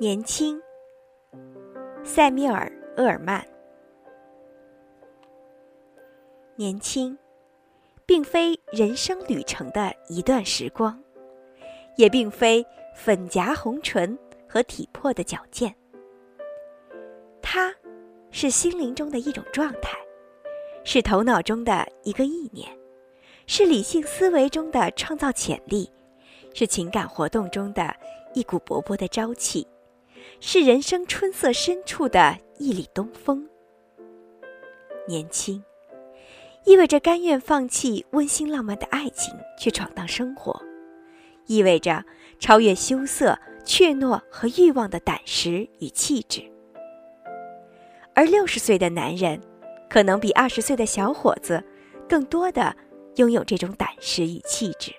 年轻，塞缪尔·厄尔曼。年轻，并非人生旅程的一段时光，也并非粉颊红唇和体魄的矫健。它，是心灵中的一种状态，是头脑中的一个意念，是理性思维中的创造潜力，是情感活动中的一股勃勃的朝气。是人生春色深处的一缕东风。年轻，意味着甘愿放弃温馨浪漫的爱情去闯荡生活，意味着超越羞涩、怯懦和欲望的胆识与气质。而六十岁的男人，可能比二十岁的小伙子更多的拥有这种胆识与气质。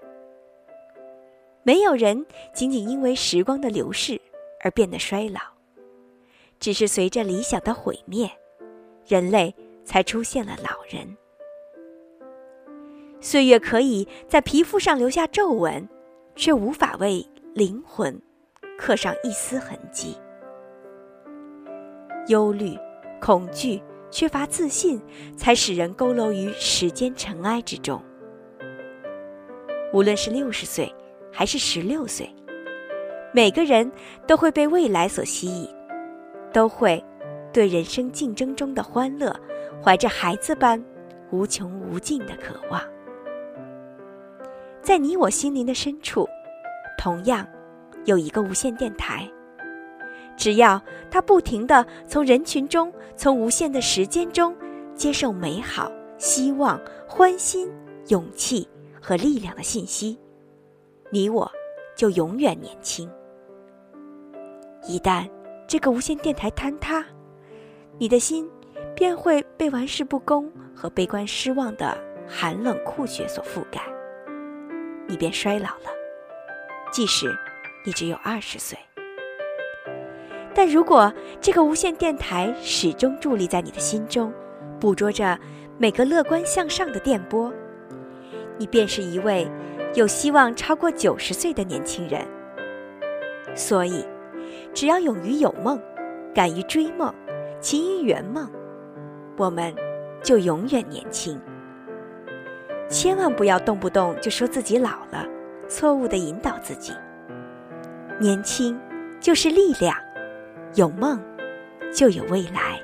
没有人仅仅因为时光的流逝。而变得衰老，只是随着理想的毁灭，人类才出现了老人。岁月可以在皮肤上留下皱纹，却无法为灵魂刻上一丝痕迹。忧虑、恐惧、缺乏自信，才使人佝偻于时间尘埃之中。无论是六十岁，还是十六岁。每个人都会被未来所吸引，都会对人生竞争中的欢乐怀着孩子般无穷无尽的渴望。在你我心灵的深处，同样有一个无线电台。只要它不停地从人群中、从无限的时间中接受美好、希望、欢欣、勇气和力量的信息，你我就永远年轻。一旦这个无线电台坍塌，你的心便会被玩世不恭和悲观失望的寒冷酷雪所覆盖，你便衰老了。即使你只有二十岁，但如果这个无线电台始终伫立在你的心中，捕捉着每个乐观向上的电波，你便是一位有希望超过九十岁的年轻人。所以。只要勇于有梦，敢于追梦，勤于圆梦，我们就永远年轻。千万不要动不动就说自己老了，错误的引导自己。年轻就是力量，有梦就有未来。